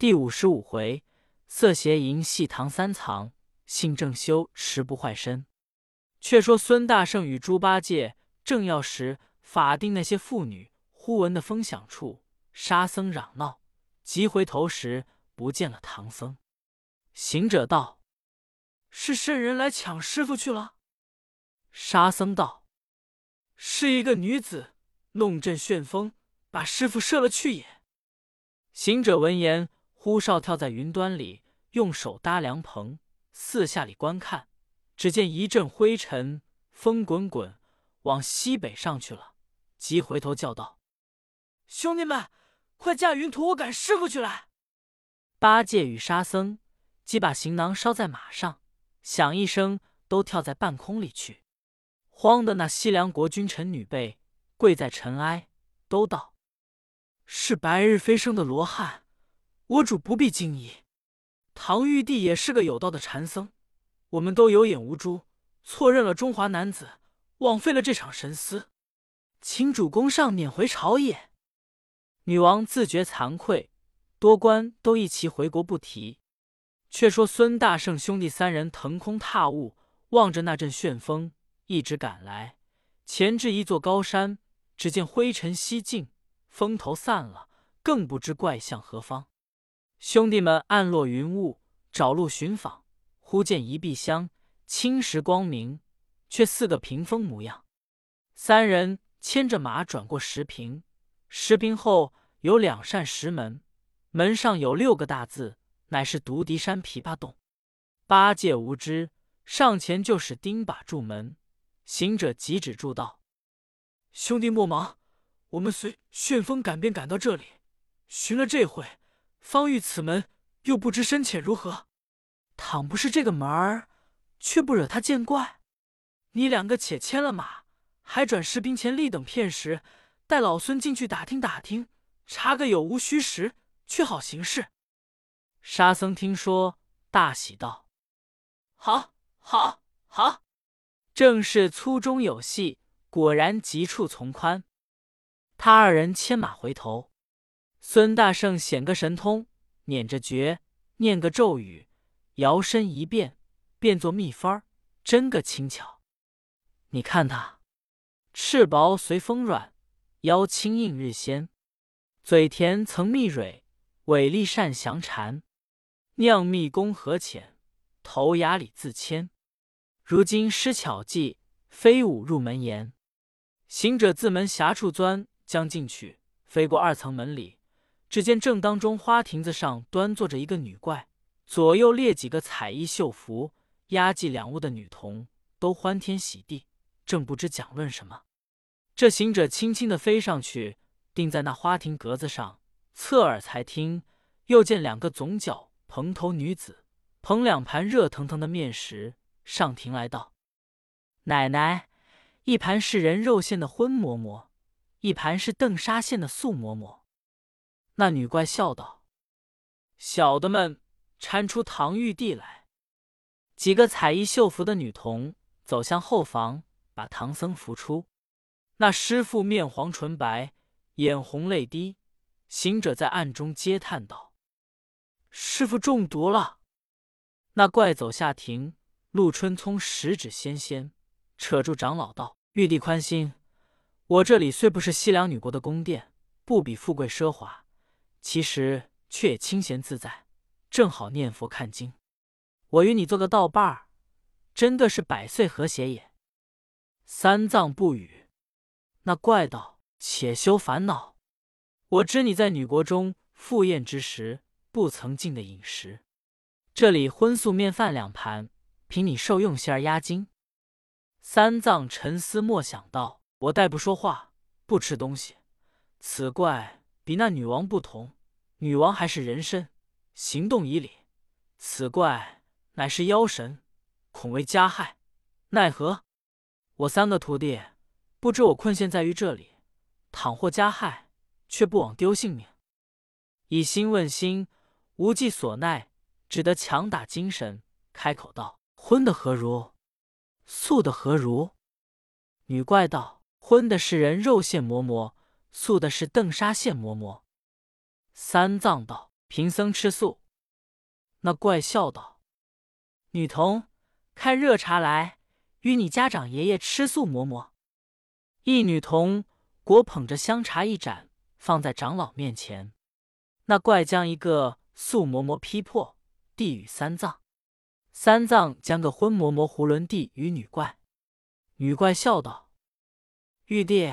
第五十五回，色邪淫戏唐三藏，性正修持不坏身。却说孙大圣与猪八戒正要时法定那些妇女，忽闻的风响处，沙僧嚷闹，急回头时，不见了唐僧。行者道：“是圣人来抢师傅去了。”沙僧道：“是一个女子弄阵旋风，把师傅射了去也。”行者闻言。呼哨跳在云端里，用手搭凉棚，四下里观看。只见一阵灰尘，风滚滚，往西北上去了。急回头叫道：“兄弟们，快驾云驮我赶师傅去来！”八戒与沙僧即把行囊捎在马上，响一声，都跳在半空里去。慌的那西凉国君臣女辈跪在尘埃，都道：“是白日飞升的罗汉。”我主不必惊疑，唐玉帝也是个有道的禅僧，我们都有眼无珠，错认了中华男子，枉费了这场神思，请主公上免回朝也。女王自觉惭愧，多官都一齐回国不提。却说孙大圣兄弟三人腾空踏雾，望着那阵旋风，一直赶来，前至一座高山，只见灰尘西尽，风头散了，更不知怪向何方。兄弟们暗落云雾，找路寻访，忽见一壁香，青石光明，却似个屏风模样。三人牵着马转过石屏，石屏后有两扇石门，门上有六个大字，乃是独敌山琵琶洞。八戒无知，上前就使钉把住门。行者急止住道：“兄弟莫忙，我们随旋风赶便赶到这里，寻了这会。”方遇此门，又不知深浅如何。倘不是这个门儿，却不惹他见怪。你两个且牵了马，还转士兵前立等片时，带老孙进去打听打听，查个有无虚实，却好行事。沙僧听说，大喜道：“好，好，好！正是粗中有细，果然急处从宽。”他二人牵马回头。孙大圣显个神通，捻着诀，念个咒语，摇身一变，变作蜜蜂儿，真个轻巧。你看他，翅薄随风软，腰轻应日鲜，嘴甜曾蜜蕊，尾利善降蝉，酿蜜功何浅，头牙里自谦。如今施巧计，飞舞入门檐。行者自门狭处钻将进去，飞过二层门里。只见正当中花亭子上端坐着一个女怪，左右列几个彩衣绣服、压髻两物的女童，都欢天喜地，正不知讲论什么。这行者轻轻的飞上去，定在那花亭格子上，侧耳才听，又见两个总角蓬头女子捧两盘热腾腾的面食上庭来道：“奶奶，一盘是人肉馅的荤馍馍，一盘是邓沙馅的素馍馍。”那女怪笑道：“小的们搀出唐玉帝来。”几个彩衣绣服的女童走向后房，把唐僧扶出。那师傅面黄唇白，眼红泪滴。行者在暗中嗟叹道：“师傅中毒了。”那怪走下庭，陆春聪十指纤纤，扯住长老道：“玉帝宽心，我这里虽不是西凉女国的宫殿，不比富贵奢华。”其实却也清闲自在，正好念佛看经。我与你做个道伴儿，真的是百岁和谐也。三藏不语。那怪道：“且休烦恼，我知你在女国中赴宴之时不曾进的饮食，这里荤素面饭两盘，凭你受用些儿压惊。”三藏沉思默想道：“我待不说话，不吃东西。此怪。”比那女王不同，女王还是人身，行动以礼。此怪乃是妖神，恐为加害，奈何？我三个徒弟不知我困陷在于这里，倘或加害，却不枉丢性命。以心问心，无计所奈，只得强打精神，开口道：“荤的何如？素的何如？”女怪道：“荤的是人肉馅馍馍。”素的是邓沙县馍馍。三藏道：“贫僧吃素。”那怪笑道：“女童，开热茶来，与你家长爷爷吃素磨磨。”一女童果捧着香茶一盏，放在长老面前。那怪将一个素馍馍劈破，递与三藏。三藏将个荤馍馍囫囵递与女怪。女怪笑道：“玉帝，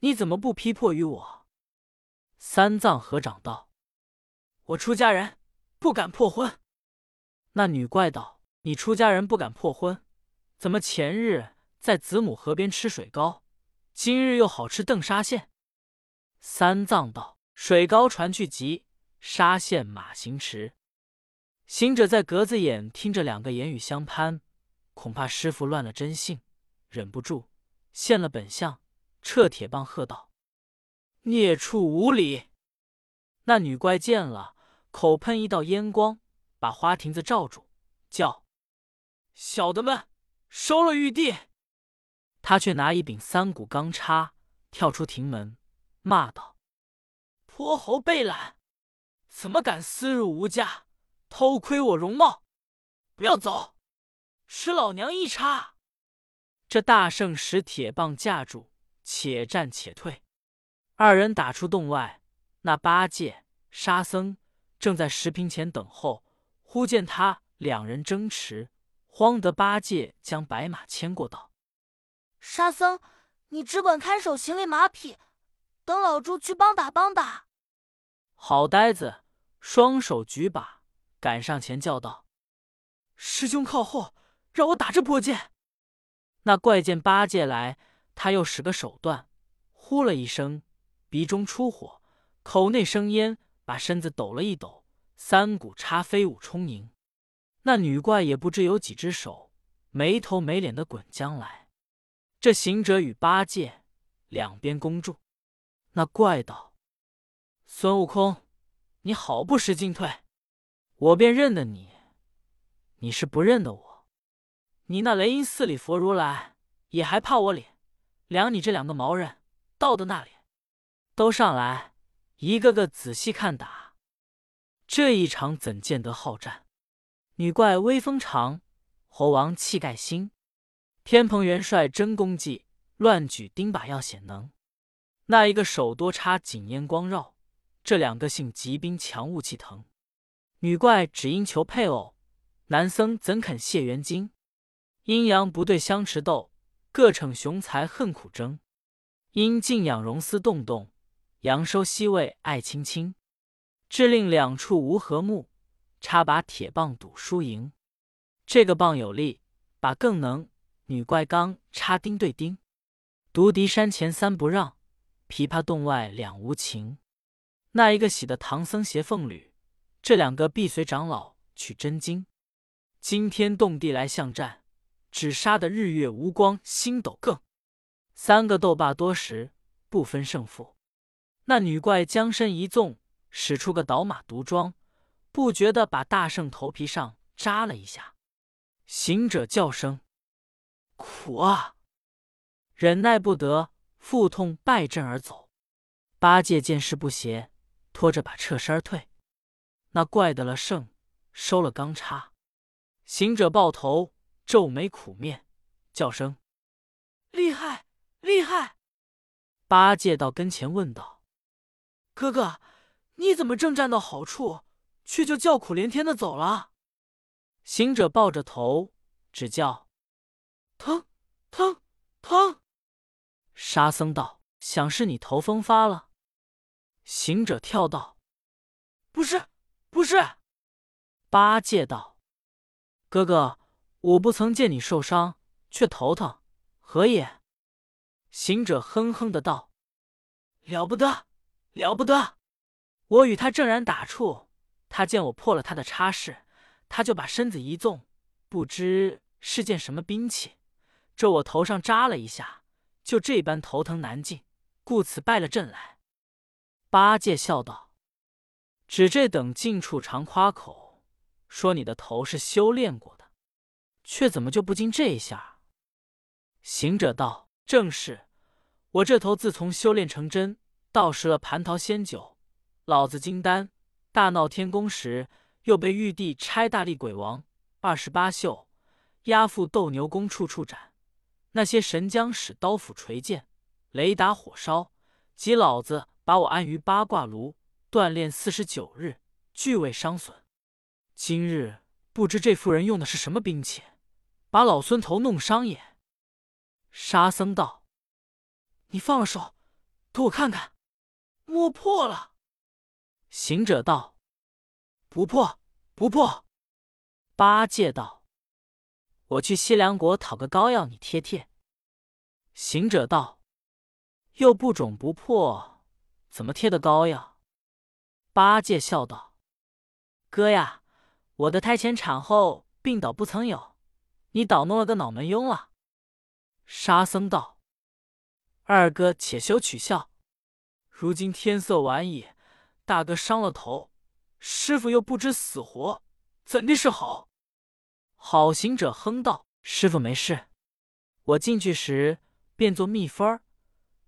你怎么不劈破于我？”三藏合掌道：“我出家人不敢破婚。”那女怪道：“你出家人不敢破婚，怎么前日在子母河边吃水糕，今日又好吃邓沙县？”三藏道：“水糕船去急，沙县马行迟。”行者在格子眼听着两个言语相攀，恐怕师傅乱了真性，忍不住现了本相，撤铁棒喝道：“孽畜无礼！”那女怪见了，口喷一道烟光，把花亭子罩住，叫：“小的们收了玉帝！”他却拿一柄三股钢叉，跳出亭门，骂道：“泼猴背懒，怎么敢私入吾家？”偷窥我容貌，不要走！使老娘一叉！这大圣使铁棒架住，且战且退。二人打出洞外，那八戒、沙僧正在石屏前等候。忽见他两人争持，慌得八戒将白马牵过道：“沙僧，你只管看守行李马匹，等老猪去帮打帮打。”好呆子，双手举把。赶上前叫道：“师兄靠后，让我打这破剑。”那怪见八戒来，他又使个手段，呼了一声，鼻中出火，口内生烟，把身子抖了一抖，三股叉飞舞冲迎。那女怪也不知有几只手，没头没脸的滚将来。这行者与八戒两边攻住。那怪道：“孙悟空，你好不识进退！”我便认得你，你是不认得我。你那雷音寺里佛如来也还怕我脸？量你这两个毛人，到的那里？都上来，一个个仔细看打。这一场怎见得好战？女怪威风长，猴王气盖心，天蓬元帅真功绩，乱举钉耙要显能。那一个手多插紧烟光绕，这两个性急兵强雾气腾。女怪只因求配偶，男僧怎肯谢元金？阴阳不对相持斗，各逞雄才恨苦争。阴静养荣思动动，阳收西魏爱青青。致令两处无和睦，插把铁棒赌输赢。这个棒有力，把更能。女怪刚插钉对钉，独敌山前三不让，琵琶洞外两无情。那一个喜的唐僧携凤侣。这两个必随长老取真经，惊天动地来相战，只杀得日月无光，星斗更。三个斗罢多时，不分胜负。那女怪将身一纵，使出个倒马毒桩，不觉得把大圣头皮上扎了一下。行者叫声：“苦啊！”忍耐不得，腹痛败阵而走。八戒见势不协，拖着把撤身而退。那怪得了圣，收了钢叉。行者抱头，皱眉苦面，叫声：“厉害，厉害！”八戒到跟前问道：“哥哥，你怎么正站到好处，却就叫苦连天的走了？”行者抱着头，只叫：“疼，疼，疼！”沙僧道：“想是你头风发了。”行者跳道：“不是。”不是，八戒道：“哥哥，我不曾见你受伤，却头疼，何也？”行者哼哼的道：“了不得，了不得！我与他正然打处，他见我破了他的差事，他就把身子一纵，不知是件什么兵器，这我头上扎了一下，就这般头疼难禁，故此败了阵来。”八戒笑道。只这等近处常夸口，说你的头是修炼过的，却怎么就不经这一下？行者道：“正是，我这头自从修炼成真，倒食了蟠桃仙酒，老子金丹大闹天宫时，又被玉帝差大力鬼王二十八宿押赴斗牛宫处处斩。那些神将使刀斧锤剑、雷打火烧，及老子把我安于八卦炉锻炼四十九日，俱未伤损。今日不知这妇人用的是什么兵器，把老孙头弄伤也。沙僧道：“你放了手，给我看看。”摸破了。行者道：“不破，不破。”八戒道：“我去西凉国讨个膏药，你贴贴。”行者道：“又不肿不破，怎么贴的膏药？”八戒笑道：“哥呀，我的胎前产后病倒不曾有，你倒弄了个脑门痈了。”沙僧道：“二哥且休取笑，如今天色晚矣，大哥伤了头，师傅又不知死活，怎地是好？”好行者哼道：“师傅没事，我进去时。”变作蜜蜂儿，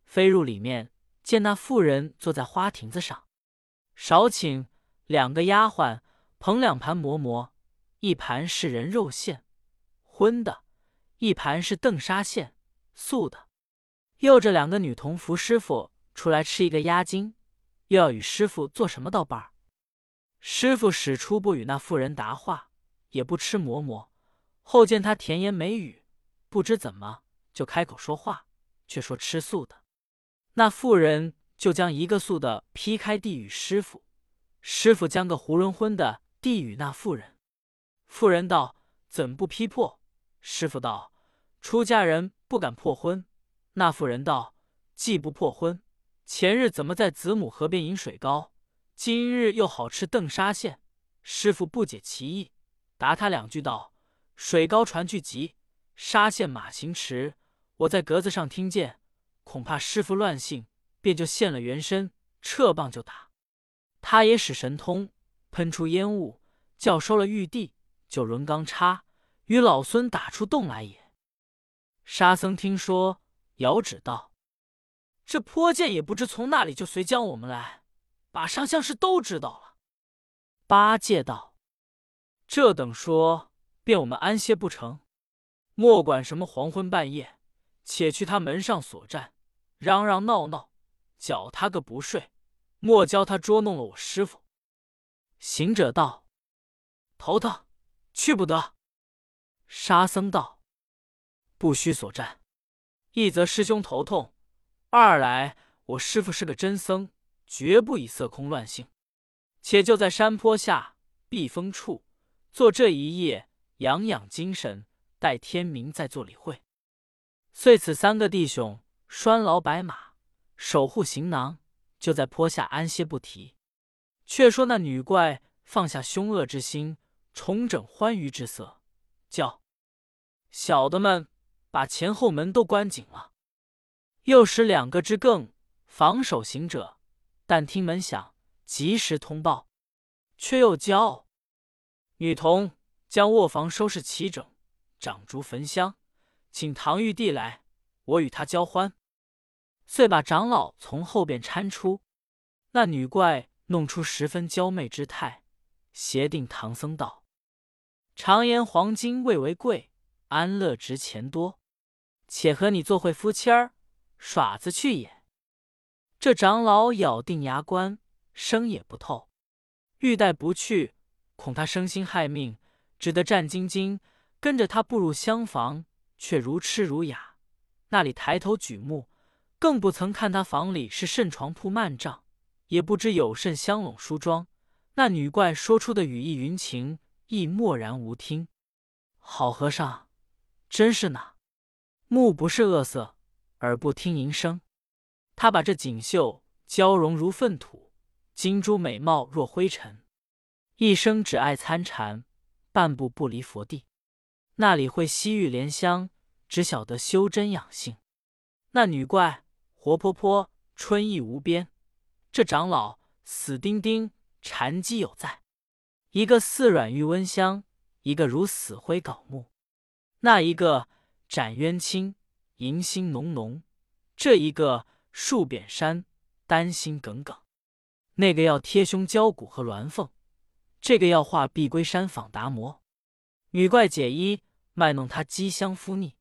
飞入里面，见那妇人坐在花亭子上，少请两个丫鬟捧两盘馍馍，一盘是人肉馅，荤的；一盘是邓沙馅，素的。又这两个女童扶师傅出来吃一个鸭筋，又要与师傅做什么道伴儿。师傅使出不与那妇人答话，也不吃馍馍。后见他甜言美语，不知怎么。就开口说话，却说吃素的。那妇人就将一个素的劈开递与师傅，师傅将个囫囵荤的递与那妇人。妇人道：“怎不劈破？”师傅道：“出家人不敢破荤。”那妇人道：“既不破荤，前日怎么在子母河边饮水糕？今日又好吃邓沙馅？”师傅不解其意，答他两句道：“水糕传去急，沙县马行迟。”我在格子上听见，恐怕师傅乱性，便就现了原身，撤棒就打。他也使神通，喷出烟雾，叫收了玉帝，就抡钢叉与老孙打出洞来也。沙僧听说，遥指道：“这泼剑也不知从那里就随将我们来，把上相事都知道了。”八戒道：“这等说，便我们安歇不成？莫管什么黄昏半夜。”且去他门上所站，嚷嚷闹闹，搅他个不睡，莫教他捉弄了我师傅。行者道：“头疼，去不得。”沙僧道：“不须所战，一则师兄头痛，二来我师傅是个真僧，绝不以色空乱性。且就在山坡下避风处坐这一夜，养养精神，待天明再做理会。”遂此三个弟兄拴牢白马，守护行囊，就在坡下安歇不提。却说那女怪放下凶恶之心，重整欢愉之色，叫小的们把前后门都关紧了。又使两个之更防守行者，但听门响，及时通报。却又教女童将卧房收拾齐整，掌烛焚香。请唐玉帝来，我与他交欢。遂把长老从后边搀出，那女怪弄出十分娇媚之态，协定唐僧道：“常言黄金未为贵，安乐值钱多。且和你做会夫妻儿，耍子去也。”这长老咬定牙关，生也不透，欲带不去，恐他生心害命，只得战兢兢跟着他步入厢房。却如痴如哑，那里抬头举目，更不曾看他房里是甚床铺幔帐，也不知有甚香笼梳妆。那女怪说出的语意云情，亦默然无听。好和尚，真是呢，目不是恶色，耳不听淫声。他把这锦绣娇容如粪土，金珠美貌若灰尘，一生只爱参禅，半步不离佛地。那里会西域莲香，只晓得修真养性。那女怪活泼泼，春意无边。这长老死钉钉，禅机有在。一个似软玉温香，一个如死灰槁木。那一个斩冤亲，迎心浓浓；这一个戍扁山，丹心耿耿。那个要贴胸交骨和鸾凤，这个要画碧龟山访达摩。女怪解衣，卖弄他肌香肤腻。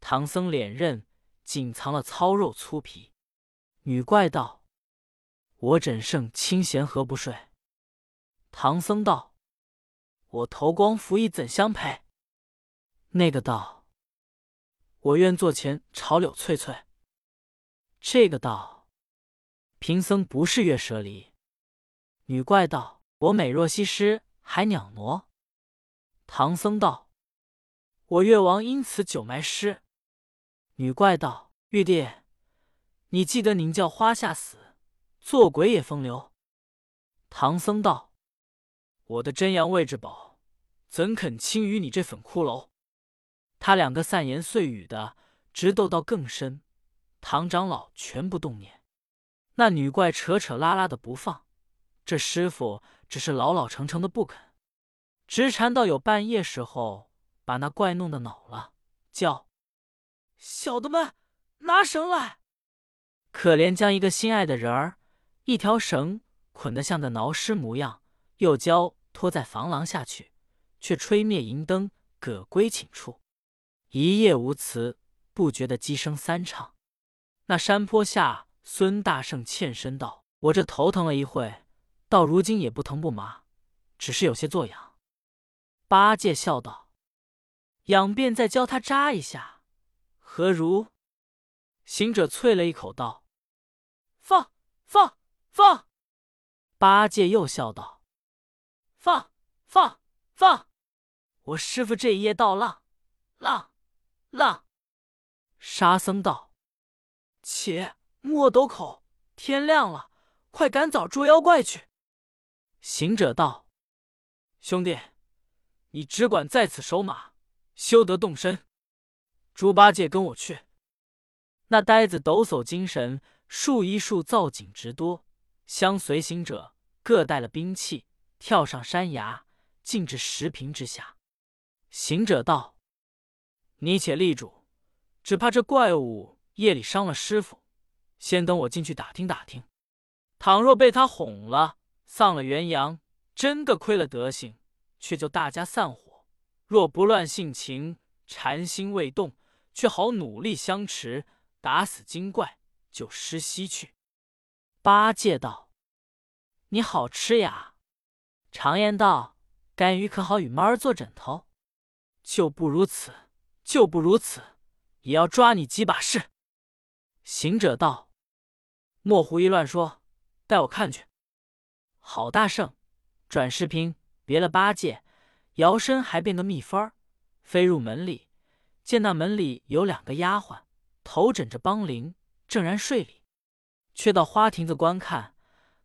唐僧脸刃紧藏了糙肉粗皮。女怪道：“我枕胜清闲何不睡？”唐僧道：“我头光拂衣怎相配？”那个道：“我愿坐前朝柳翠翠。”这个道：“贫僧不是月舍里。”女怪道：“我美若西施，还袅挪。”唐僧道：“我越王因此久埋尸。”女怪道：“玉帝，你记得您叫花下死，做鬼也风流。”唐僧道：“我的真阳位置宝，怎肯轻于你这粉骷髅？”他两个散言碎语的，直斗到更深。唐长老全不动念，那女怪扯扯拉拉的不放。这师傅只是老老成成的不肯，直缠到有半夜时候，把那怪弄得恼了，叫小的们拿绳来。可怜将一个心爱的人儿，一条绳捆得像个挠尸模样，又教拖在房廊下去，却吹灭银灯，葛归寝处。一夜无词，不觉的鸡声三唱。那山坡下，孙大圣欠身道：“我这头疼了一会。”到如今也不疼不麻，只是有些作痒。八戒笑道：“痒便再教他扎一下，何如？”行者啐了一口道：“放放放！”八戒又笑道：“放放放！我师傅这一夜到浪浪浪。”沙僧道：“且莫抖口，天亮了，快赶早捉妖怪去。”行者道：“兄弟，你只管在此守马，休得动身。猪八戒跟我去。”那呆子抖擞精神，数一数造景直多，相随行者各带了兵器，跳上山崖，进至石屏之下。行者道：“你且立住，只怕这怪物夜里伤了师傅，先等我进去打听打听。倘若被他哄了。”丧了元阳，真的亏了德行，却就大家散伙。若不乱性情，禅心未动，却好努力相持，打死精怪，就失西去。八戒道：“你好吃呀！常言道，干鱼可好与猫儿做枕头，就不如此，就不如此，也要抓你几把式。”行者道：“莫胡一乱说，带我看去。”郝大圣转世拼别了八戒，摇身还变个蜜蜂儿，飞入门里，见那门里有两个丫鬟，头枕着邦铃，正然睡里。却到花亭子观看，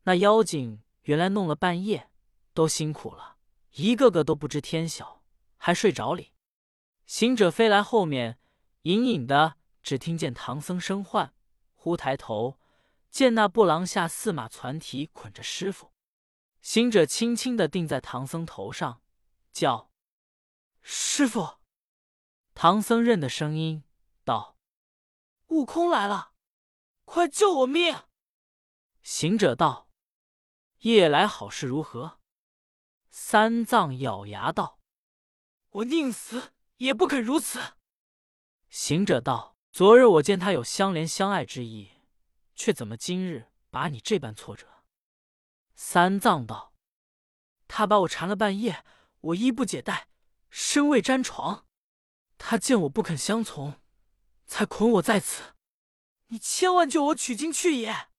那妖精原来弄了半夜，都辛苦了，一个个都不知天晓，还睡着里。行者飞来后面，隐隐的只听见唐僧声唤，忽抬头见那布廊下四马攒蹄捆着师傅。行者轻轻的定在唐僧头上，叫：“师傅。”唐僧认得声音，道：“悟空来了，快救我命！”行者道：“夜来好事如何？”三藏咬牙道：“我宁死也不肯如此。”行者道：“昨日我见他有相怜相爱之意，却怎么今日把你这般挫折？”三藏道：“他把我缠了半夜，我衣不解带，身未沾床。他见我不肯相从，才捆我在此。你千万救我取经去也！”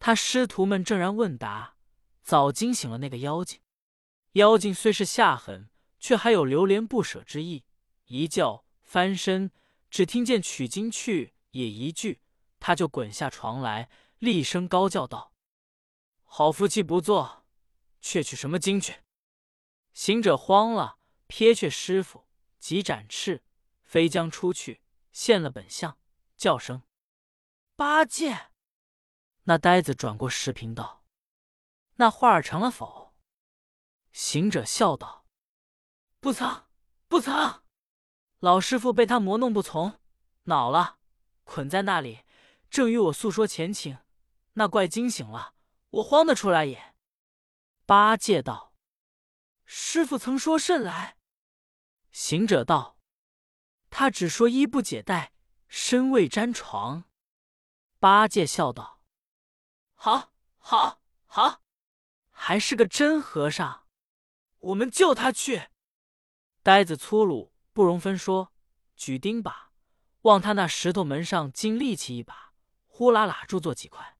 他师徒们正然问答，早惊醒了那个妖精。妖精虽是下狠，却还有留恋不舍之意。一叫翻身，只听见“取经去也”一句，他就滚下床来，厉声高叫道。好夫妻不做，却取什么经去？行者慌了，撇却师傅，急展翅飞将出去，现了本相，叫声八戒。那呆子转过石屏道：“那画儿成了否？”行者笑道：“不曾，不曾。老师傅被他磨弄不从，恼了，捆在那里，正与我诉说前情。那怪惊醒了。”我慌得出来也。八戒道：“师傅曾说甚来？”行者道：“他只说衣不解带，身未沾床。”八戒笑道：“好，好，好，还是个真和尚。我们救他去。”呆子粗鲁，不容分说，举钉耙往他那石头门上尽力气一把，呼啦啦住做几块。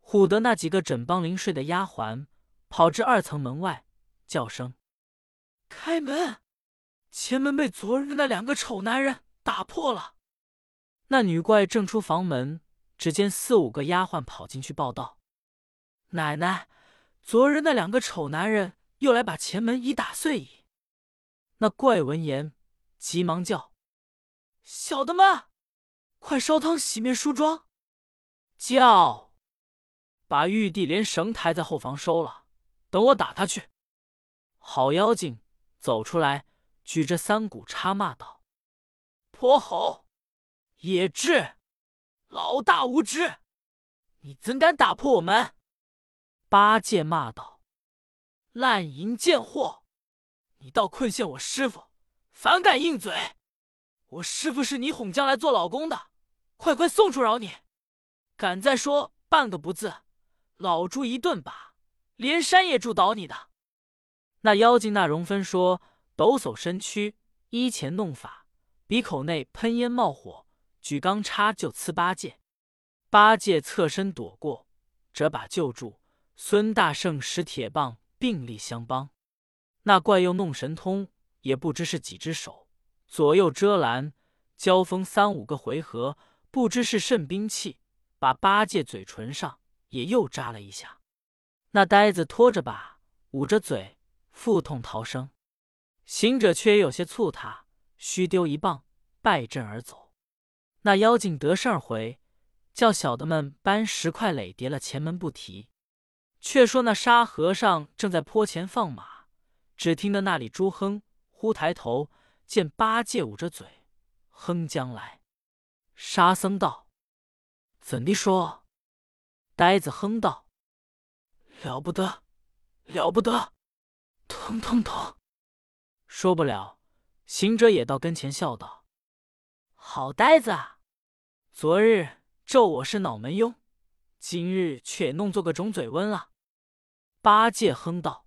唬得那几个枕帮临睡的丫鬟跑至二层门外，叫声：“开门！前门被昨日那两个丑男人打破了。”那女怪正出房门，只见四五个丫鬟跑进去报道：“奶奶，昨日那两个丑男人又来把前门已打碎矣。”那怪闻言，急忙叫：“小的们，快烧汤洗面梳妆！”叫把玉帝连绳抬在后房收了，等我打他去。好妖精走出来，举着三股叉骂道：“泼猴，野智，老大无知，你怎敢打破我门？”八戒骂道：“烂淫贱货！”你倒困陷我师傅，反敢硬嘴！我师傅是你哄将来做老公的，快快送出饶你！敢再说半个不字，老猪一顿把，连山也住倒你的！那妖精那容分说，抖擞身躯，依前弄法，鼻口内喷烟冒火，举钢叉就刺八戒。八戒侧身躲过，折把救住。孙大圣使铁棒并力相帮。那怪又弄神通，也不知是几只手，左右遮拦，交锋三五个回合，不知是甚兵器，把八戒嘴唇上也又扎了一下。那呆子拖着把，捂着嘴，腹痛逃生。行者却也有些促他，虚丢一棒，败阵而走。那妖精得胜回，叫小的们搬石块垒叠了前门不提。却说那沙和尚正在坡前放马。只听得那里猪哼，忽抬头见八戒捂着嘴哼将来。沙僧道：“怎地说？”呆子哼道：“了不得，了不得，疼疼疼！”说不了。行者也到跟前笑道：“好呆子，啊！昨日咒我是脑门庸，今日却弄做个肿嘴瘟了。”八戒哼道。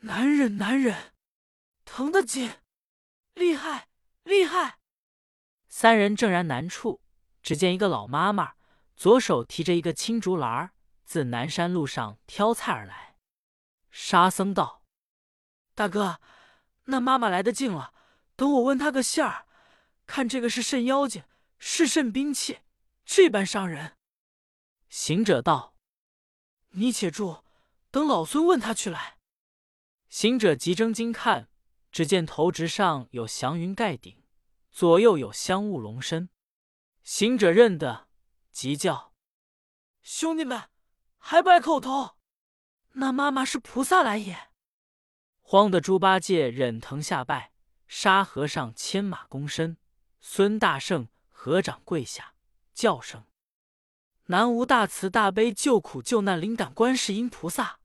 难忍难忍，疼得紧，厉害厉害！三人正然难处，只见一个老妈妈，左手提着一个青竹篮儿，自南山路上挑菜而来。沙僧道：“大哥，那妈妈来得近了，等我问他个信儿，看这个是甚妖精，是甚兵器，这般伤人。”行者道：“你且住，等老孙问他去来。”行者急睁睛看，只见头直上有祥云盖顶，左右有香雾笼身。行者认得，急叫：“兄弟们，还不爱叩头？那妈妈是菩萨来也！”慌得猪八戒忍疼下拜，沙和尚牵马躬身，孙大圣合掌跪下，叫声：“南无大慈大悲救苦救难灵感观世音菩萨！”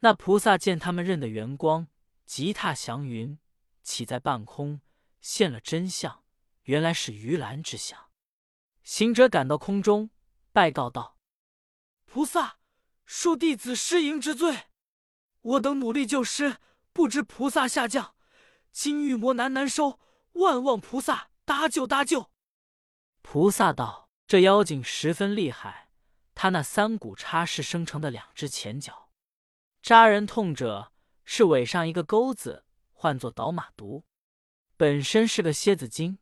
那菩萨见他们认得圆光，急踏祥云，起在半空，现了真相，原来是鱼篮之相。行者赶到空中，拜告道：“菩萨，恕弟子失迎之罪。我等努力救师，不知菩萨下降，金玉魔难难收，万望菩萨搭救搭救。”菩萨道：“这妖精十分厉害，他那三股叉是生成的两只前脚。”扎人痛者是尾上一个钩子，唤作倒马毒，本身是个蝎子精。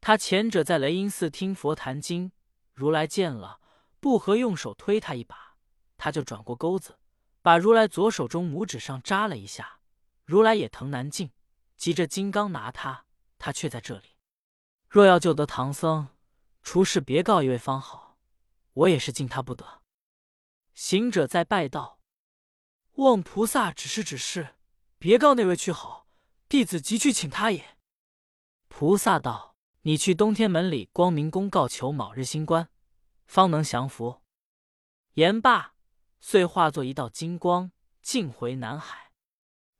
他前者在雷音寺听佛谈经，如来见了，不合用手推他一把，他就转过钩子，把如来左手中拇指上扎了一下。如来也疼难禁，急着金刚拿他，他却在这里。若要救得唐僧，除是别告一位方好，我也是敬他不得。行者在拜道。望菩萨指示指示，别告那位去好，弟子即去请他也。菩萨道：“你去东天门里光明宫告求卯日星官，方能降服。”言罢，遂化作一道金光，径回南海。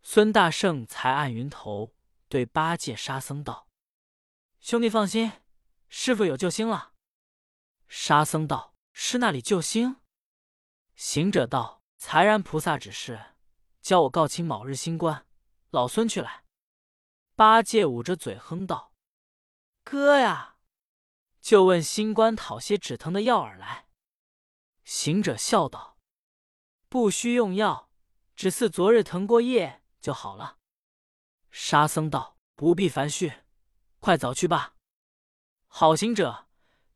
孙大圣才按云头对八戒、沙僧道：“兄弟放心，师傅有救星了。”沙僧道：“是那里救星？”行者道：“才然菩萨指示，教我告请卯日星官，老孙去来。”八戒捂着嘴哼道：“哥呀，就问星官讨些止疼的药饵来。”行者笑道：“不需用药，只似昨日疼过夜。”就好了。沙僧道：“不必烦絮，快早去吧。”好行者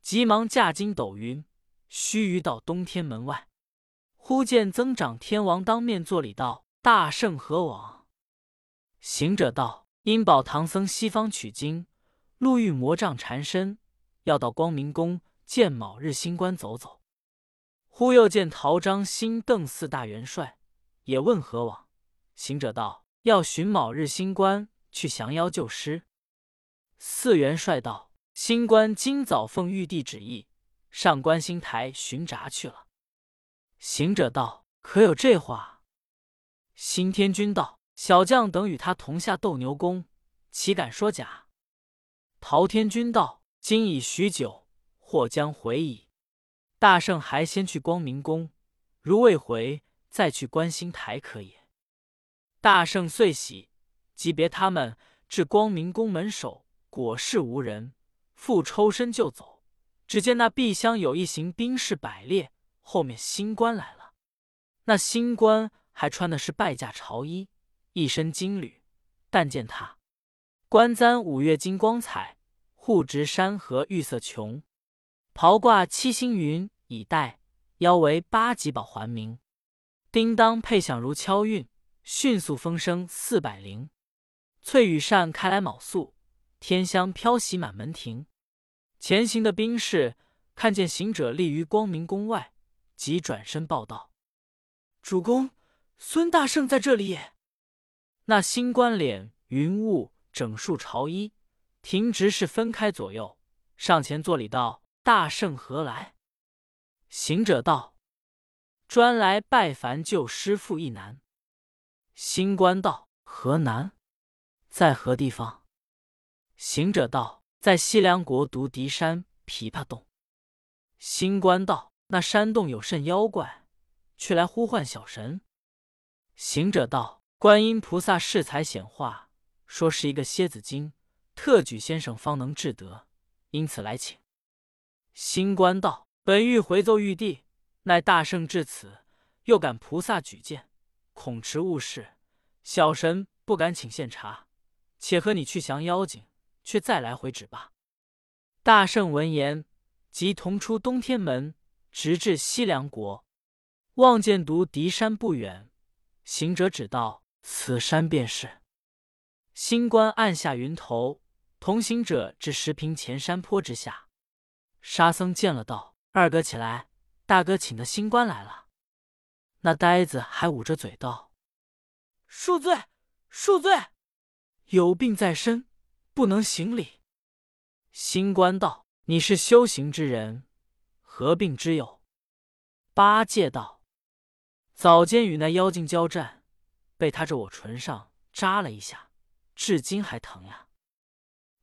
急忙驾筋斗云，须臾到东天门外，忽见增长天王当面作礼道：“大圣何往？”行者道：“因保唐僧西方取经，路遇魔障缠身，要到光明宫见卯日星官走走。”忽又见陶张、新邓四大元帅，也问何往。行者道。要寻卯日星官去降妖救师。四元帅道：“星官今早奉玉帝旨意，上观星台巡查去了。”行者道：“可有这话？”新天君道：“小将等与他同下斗牛宫，岂敢说假？”陶天君道：“今已许久，或将回矣。大圣还先去光明宫，如未回，再去观星台可也。”大圣遂喜，即别他们至光明宫门首，果是无人，复抽身就走。只见那壁厢有一行兵士摆列，后面新官来了。那新官还穿的是拜驾朝衣，一身金缕。但见他冠簪五月金光彩，护执山河玉色琼，袍挂七星云以带，腰围八级宝环明，叮当配响如敲韵。迅速风声四百铃，翠羽扇开来卯宿，天香飘袭满门庭。前行的兵士看见行者立于光明宫外，即转身报道：“主公，孙大圣在这里。”那新官脸云雾整束朝衣，停直是分开左右，上前作礼道：“大圣何来？”行者道：“专来拜凡救师父一难。”新官道：“河南在何地方？”行者道：“在西凉国独敌山琵琶洞。”新官道：“那山洞有甚妖怪？却来呼唤小神。”行者道：“观音菩萨适才显化，说是一个蝎子精，特举先生方能治得，因此来请。”星官道：“本欲回奏玉帝，奈大圣至此，又感菩萨举荐。”恐迟误事，小神不敢请献茶，且和你去降妖精，却再来回旨吧。大圣闻言，即同出东天门，直至西凉国。望见独敌山不远，行者指道：“此山便是。”新官按下云头，同行者至石坪前山坡之下。沙僧见了，道：“二哥起来，大哥请的新官来了。”那呆子还捂着嘴道：“恕罪，恕罪，有病在身，不能行礼。”新官道：“你是修行之人，何病之有？”八戒道：“早间与那妖精交战，被他这我唇上扎了一下，至今还疼呀。”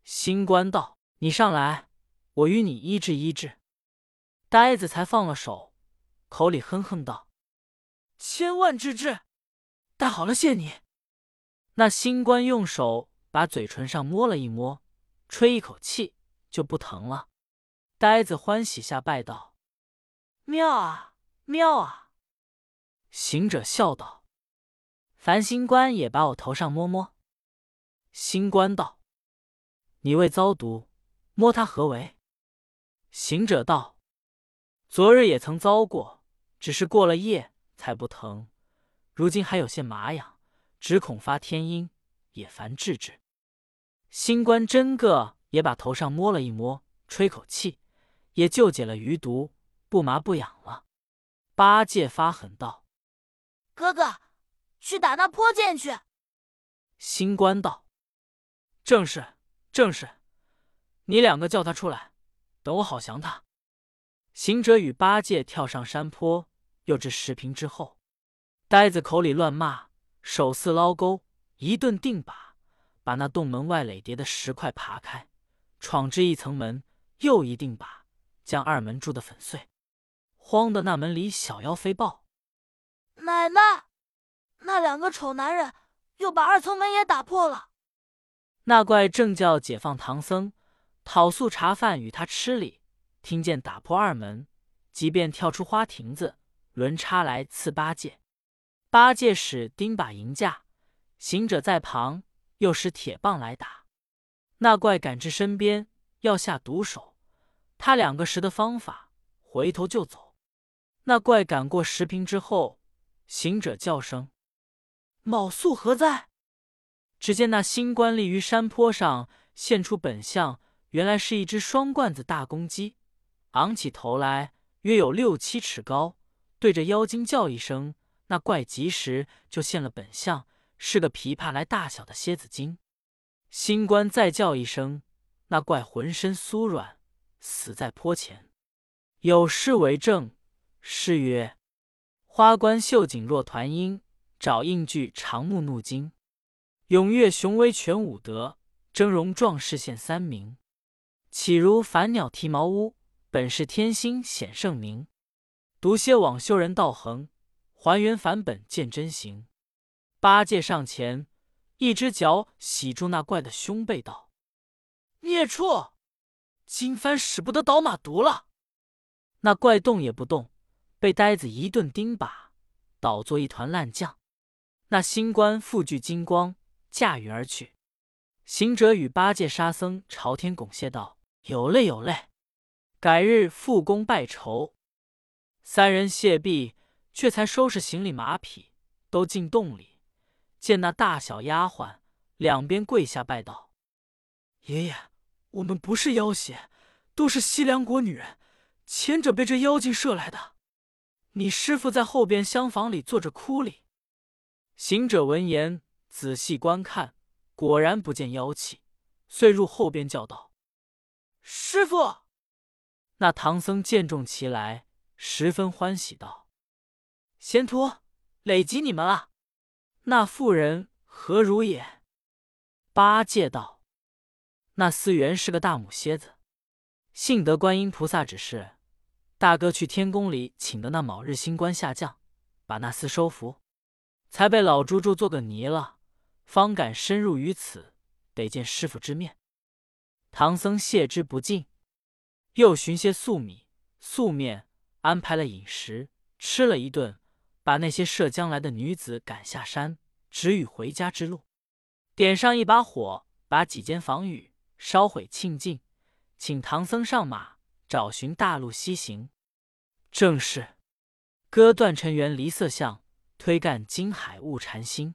星官道：“你上来，我与你医治医治。”呆子才放了手，口里哼哼道。千万治治，带好了谢你。那新官用手把嘴唇上摸了一摸，吹一口气，就不疼了。呆子欢喜下拜道：“妙啊，妙啊！”行者笑道：“凡新官也把我头上摸摸。”新官道：“你未遭毒，摸他何为？”行者道：“昨日也曾遭过，只是过了夜。”才不疼，如今还有些麻痒，只恐发天阴，也烦治治。新官真个也把头上摸了一摸，吹口气，也就解了余毒，不麻不痒了。八戒发狠道：“哥哥，去打那泼剑去。”新官道：“正是，正是。你两个叫他出来，等我好降他。”行者与八戒跳上山坡。又至石坪之后，呆子口里乱骂，手似捞钩，一顿定把，把那洞门外垒叠的石块爬开，闯至一层门，又一定把，将二门铸得粉碎。慌的那门里小妖飞报：“奶奶，那两个丑男人又把二层门也打破了。”那怪正叫解放唐僧，讨素茶饭与他吃哩，听见打破二门，即便跳出花亭子，抡叉来刺八戒。八戒使钉把迎架，行者在旁又使铁棒来打。那怪赶至身边，要下毒手，他两个识的方法，回头就走。那怪赶过石坪之后，行者叫声：“卯宿何在？”只见那新官立于山坡上，现出本相，原来是一只双冠子大公鸡，昂起头来，约有六七尺高，对着妖精叫一声，那怪及时就现了本相，是个琵琶来大小的蝎子精。新官再叫一声，那怪浑身酥软，死在坡前。有诗为证，诗曰：“花冠绣锦若团缨，爪印具长目怒睛。”踊跃雄威全武德，峥嵘壮士现三名。岂如凡鸟啼茅屋，本是天星显圣明。独蝎网修人道恒，还原返本见真形。八戒上前，一只脚洗住那怪的胸背，道：“孽畜，金幡使不得倒马毒了。”那怪动也不动，被呆子一顿钉把，倒作一团烂酱。那星官复聚金光。驾云而去，行者与八戒、沙僧朝天拱谢道：“有泪有泪，改日复功拜酬。”三人谢毕，却才收拾行李马匹，都进洞里，见那大小丫鬟两边跪下拜道：“爷爷，我们不是妖邪，都是西凉国女人，前者被这妖精射来的。你师傅在后边厢房里坐着哭哩。”行者闻言。仔细观看，果然不见妖气，遂入后边叫道：“师傅！”那唐僧见众齐来，十分欢喜道：“贤徒，累及你们了。那妇人何如也？”八戒道：“那厮原是个大母蝎子，幸得观音菩萨指示，大哥去天宫里请的那卯日星官下降，把那厮收服，才被老猪猪做个泥了。”方敢深入于此，得见师傅之面。唐僧谢之不尽，又寻些素米、素面，安排了饮食，吃了一顿，把那些涉江来的女子赶下山，指与回家之路。点上一把火，把几间房宇烧毁庆尽，请唐僧上马，找寻大路西行。正是割断尘缘离色相，推干金海悟禅心。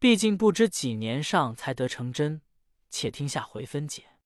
毕竟不知几年上才得成真，且听下回分解。